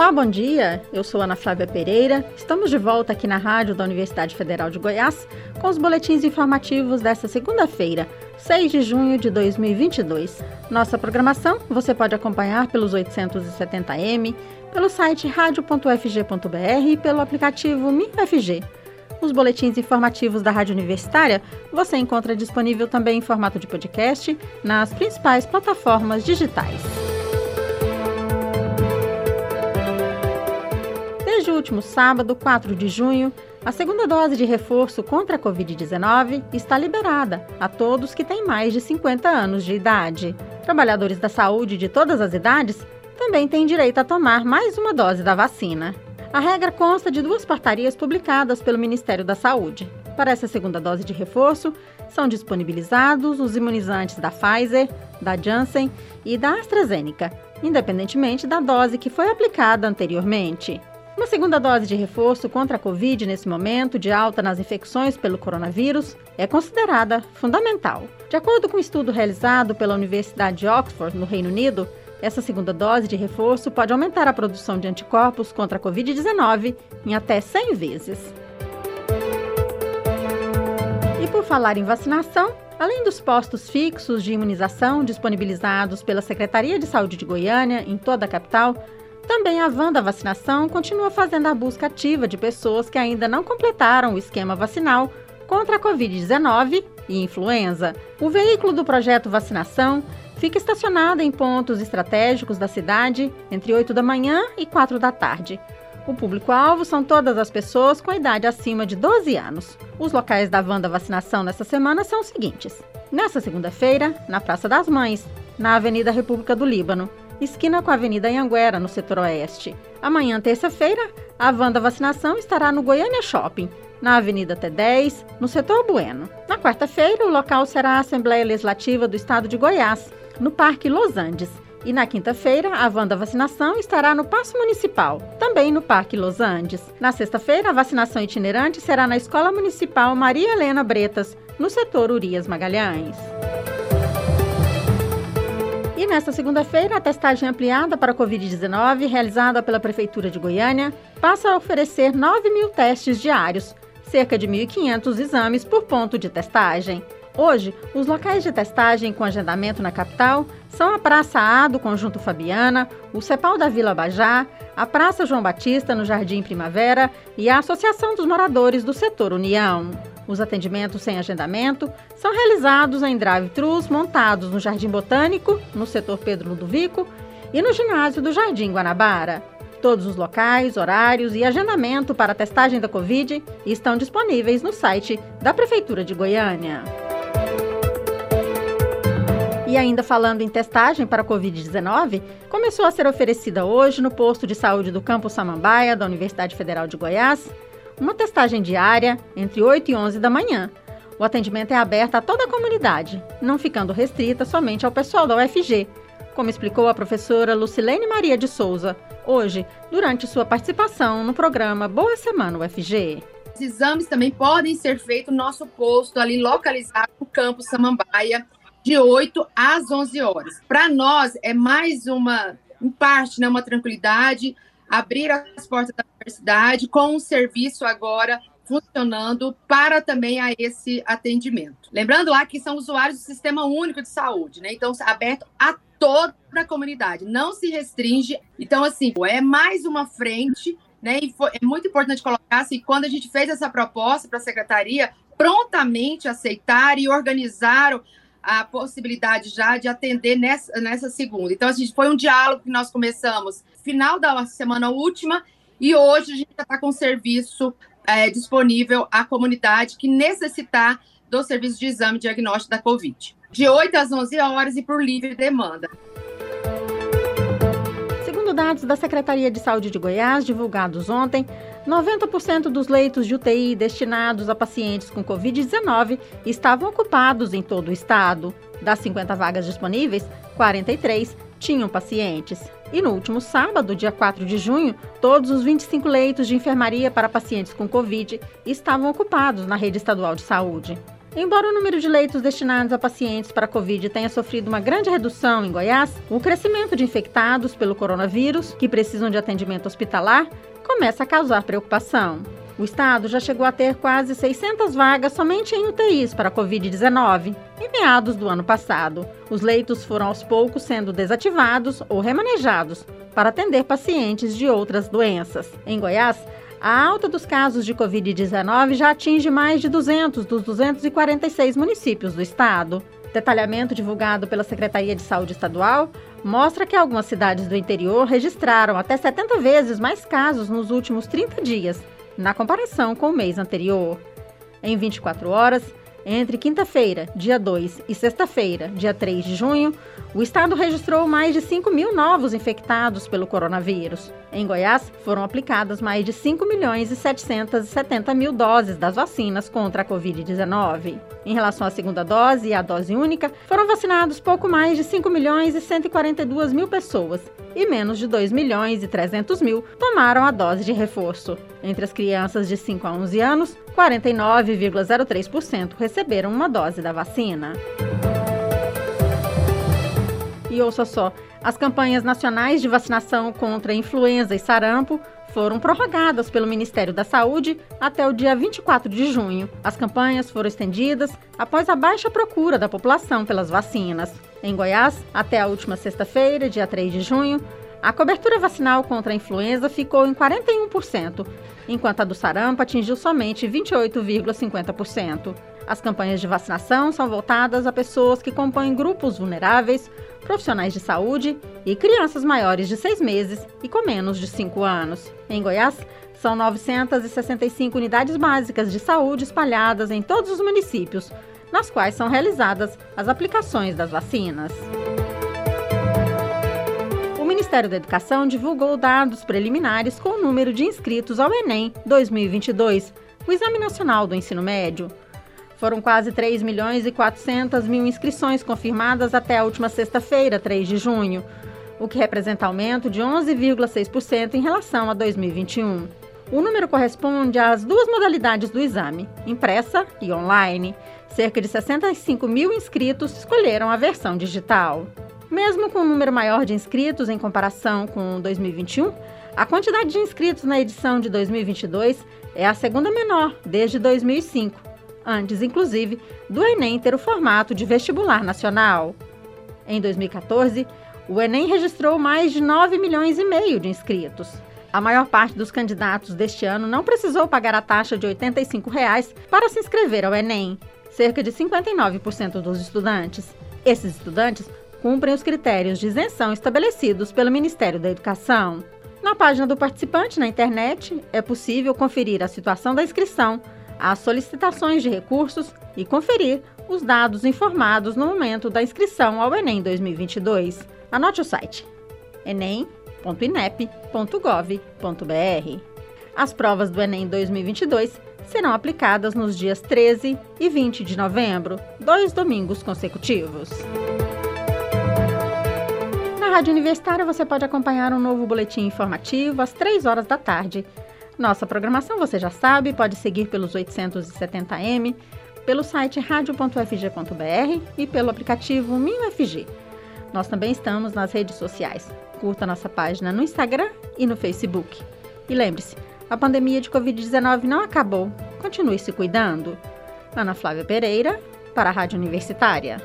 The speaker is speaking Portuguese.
Olá, bom dia. Eu sou Ana Flávia Pereira. Estamos de volta aqui na rádio da Universidade Federal de Goiás com os boletins informativos desta segunda-feira, 6 de junho de 2022. Nossa programação você pode acompanhar pelos 870m, pelo site radio.fg.br e pelo aplicativo MinFG. Os boletins informativos da Rádio Universitária você encontra disponível também em formato de podcast nas principais plataformas digitais. Desde o último sábado, 4 de junho, a segunda dose de reforço contra a Covid-19 está liberada a todos que têm mais de 50 anos de idade. Trabalhadores da saúde de todas as idades também têm direito a tomar mais uma dose da vacina. A regra consta de duas portarias publicadas pelo Ministério da Saúde. Para essa segunda dose de reforço, são disponibilizados os imunizantes da Pfizer, da Janssen e da AstraZeneca, independentemente da dose que foi aplicada anteriormente. Uma segunda dose de reforço contra a Covid nesse momento de alta nas infecções pelo coronavírus é considerada fundamental. De acordo com um estudo realizado pela Universidade de Oxford, no Reino Unido, essa segunda dose de reforço pode aumentar a produção de anticorpos contra a Covid-19 em até 100 vezes. E por falar em vacinação, além dos postos fixos de imunização disponibilizados pela Secretaria de Saúde de Goiânia em toda a capital, também a Vanda Vacinação continua fazendo a busca ativa de pessoas que ainda não completaram o esquema vacinal contra a Covid-19 e influenza. O veículo do projeto Vacinação fica estacionado em pontos estratégicos da cidade entre 8 da manhã e 4 da tarde. O público-alvo são todas as pessoas com idade acima de 12 anos. Os locais da Vanda Vacinação nessa semana são os seguintes: nessa segunda-feira, na Praça das Mães, na Avenida República do Líbano, esquina com a Avenida Anhanguera, no setor oeste. Amanhã, terça-feira, a van da vacinação estará no Goiânia Shopping, na Avenida T10, no setor Bueno. Na quarta-feira, o local será a Assembleia Legislativa do Estado de Goiás, no Parque Los Andes. E na quinta-feira, a van da vacinação estará no Paço Municipal, também no Parque Los Andes. Na sexta-feira, a vacinação itinerante será na Escola Municipal Maria Helena Bretas, no setor Urias Magalhães. E nesta segunda-feira, a testagem ampliada para a Covid-19, realizada pela Prefeitura de Goiânia, passa a oferecer 9 mil testes diários, cerca de 1.500 exames por ponto de testagem. Hoje, os locais de testagem com agendamento na capital são a Praça A do Conjunto Fabiana, o CEPAL da Vila Bajá, a Praça João Batista no Jardim Primavera e a Associação dos Moradores do Setor União. Os atendimentos sem agendamento são realizados em drive-thrus montados no Jardim Botânico, no setor Pedro Ludovico e no ginásio do Jardim Guanabara. Todos os locais, horários e agendamento para a testagem da Covid estão disponíveis no site da Prefeitura de Goiânia. E ainda falando em testagem para a Covid-19, começou a ser oferecida hoje no posto de saúde do Campo Samambaia, da Universidade Federal de Goiás, uma testagem diária entre 8 e 11 da manhã. O atendimento é aberto a toda a comunidade, não ficando restrita somente ao pessoal da UFG, como explicou a professora Lucilene Maria de Souza, hoje, durante sua participação no programa Boa Semana UFG. Os exames também podem ser feitos no nosso posto ali localizado no campus Samambaia, de 8 às 11 horas. Para nós é mais uma, em parte, né, uma tranquilidade, abrir as portas da universidade com um serviço agora funcionando para também a esse atendimento. Lembrando lá que são usuários do Sistema Único de Saúde, né? Então, aberto a toda a comunidade, não se restringe. Então, assim, é mais uma frente, né? E foi, é muito importante colocar assim, quando a gente fez essa proposta para a secretaria, prontamente aceitaram e organizaram a possibilidade já de atender nessa, nessa segunda. Então, a gente foi um diálogo que nós começamos final da semana última e hoje a gente já está com serviço é, disponível à comunidade que necessitar do serviço de exame diagnóstico da Covid. De 8 às 11 horas e por livre demanda. Segundo dados da Secretaria de Saúde de Goiás, divulgados ontem, 90% dos leitos de UTI destinados a pacientes com Covid-19 estavam ocupados em todo o estado. Das 50 vagas disponíveis, 43 tinham pacientes. E no último sábado, dia 4 de junho, todos os 25 leitos de enfermaria para pacientes com Covid estavam ocupados na rede estadual de saúde. Embora o número de leitos destinados a pacientes para Covid tenha sofrido uma grande redução em Goiás, o crescimento de infectados pelo coronavírus, que precisam de atendimento hospitalar, começa a causar preocupação. O estado já chegou a ter quase 600 vagas somente em UTIs para Covid-19 em meados do ano passado. Os leitos foram aos poucos sendo desativados ou remanejados para atender pacientes de outras doenças. Em Goiás, a alta dos casos de Covid-19 já atinge mais de 200 dos 246 municípios do estado. Detalhamento divulgado pela Secretaria de Saúde Estadual mostra que algumas cidades do interior registraram até 70 vezes mais casos nos últimos 30 dias, na comparação com o mês anterior. Em 24 horas, entre quinta-feira, dia 2, e sexta-feira, dia 3 de junho, o estado registrou mais de 5 mil novos infectados pelo coronavírus. Em Goiás, foram aplicadas mais de 5 milhões e 770 mil doses das vacinas contra a Covid-19. Em relação à segunda dose e à dose única, foram vacinados pouco mais de 5 milhões e 142 mil pessoas e menos de 2 milhões e 300 mil tomaram a dose de reforço. Entre as crianças de 5 a 11 anos, 49,03% receberam uma dose da vacina. E ouça só, as campanhas nacionais de vacinação contra influenza e sarampo foram prorrogadas pelo Ministério da Saúde até o dia 24 de junho. As campanhas foram estendidas após a baixa procura da população pelas vacinas. Em Goiás, até a última sexta-feira, dia 3 de junho, a cobertura vacinal contra a influenza ficou em 41%, enquanto a do sarampo atingiu somente 28,50%. As campanhas de vacinação são voltadas a pessoas que compõem grupos vulneráveis, profissionais de saúde e crianças maiores de 6 meses e com menos de 5 anos. Em Goiás, são 965 unidades básicas de saúde espalhadas em todos os municípios, nas quais são realizadas as aplicações das vacinas. O Ministério da Educação divulgou dados preliminares com o número de inscritos ao Enem 2022, o Exame Nacional do Ensino Médio. Foram quase 3 milhões e 400 mil inscrições confirmadas até a última sexta-feira, 3 de junho, o que representa aumento de 11,6% em relação a 2021. O número corresponde às duas modalidades do exame, impressa e online. Cerca de 65 mil inscritos escolheram a versão digital. Mesmo com um número maior de inscritos em comparação com 2021, a quantidade de inscritos na edição de 2022 é a segunda menor desde 2005 antes, inclusive, do Enem ter o formato de vestibular nacional. Em 2014, o Enem registrou mais de 9 milhões e meio de inscritos. A maior parte dos candidatos deste ano não precisou pagar a taxa de 85 reais para se inscrever ao Enem, cerca de 59% dos estudantes. Esses estudantes cumprem os critérios de isenção estabelecidos pelo Ministério da Educação. Na página do participante na internet é possível conferir a situação da inscrição, as solicitações de recursos e conferir os dados informados no momento da inscrição ao Enem 2022. Anote o site enem.inep.gov.br. As provas do Enem 2022 serão aplicadas nos dias 13 e 20 de novembro, dois domingos consecutivos. Na Rádio Universitária você pode acompanhar um novo boletim informativo às 3 horas da tarde nossa programação, você já sabe, pode seguir pelos 870M, pelo site radio.fg.br e pelo aplicativo MinUFG. Nós também estamos nas redes sociais. Curta nossa página no Instagram e no Facebook. E lembre-se, a pandemia de Covid-19 não acabou. Continue se cuidando. Ana Flávia Pereira, para a Rádio Universitária.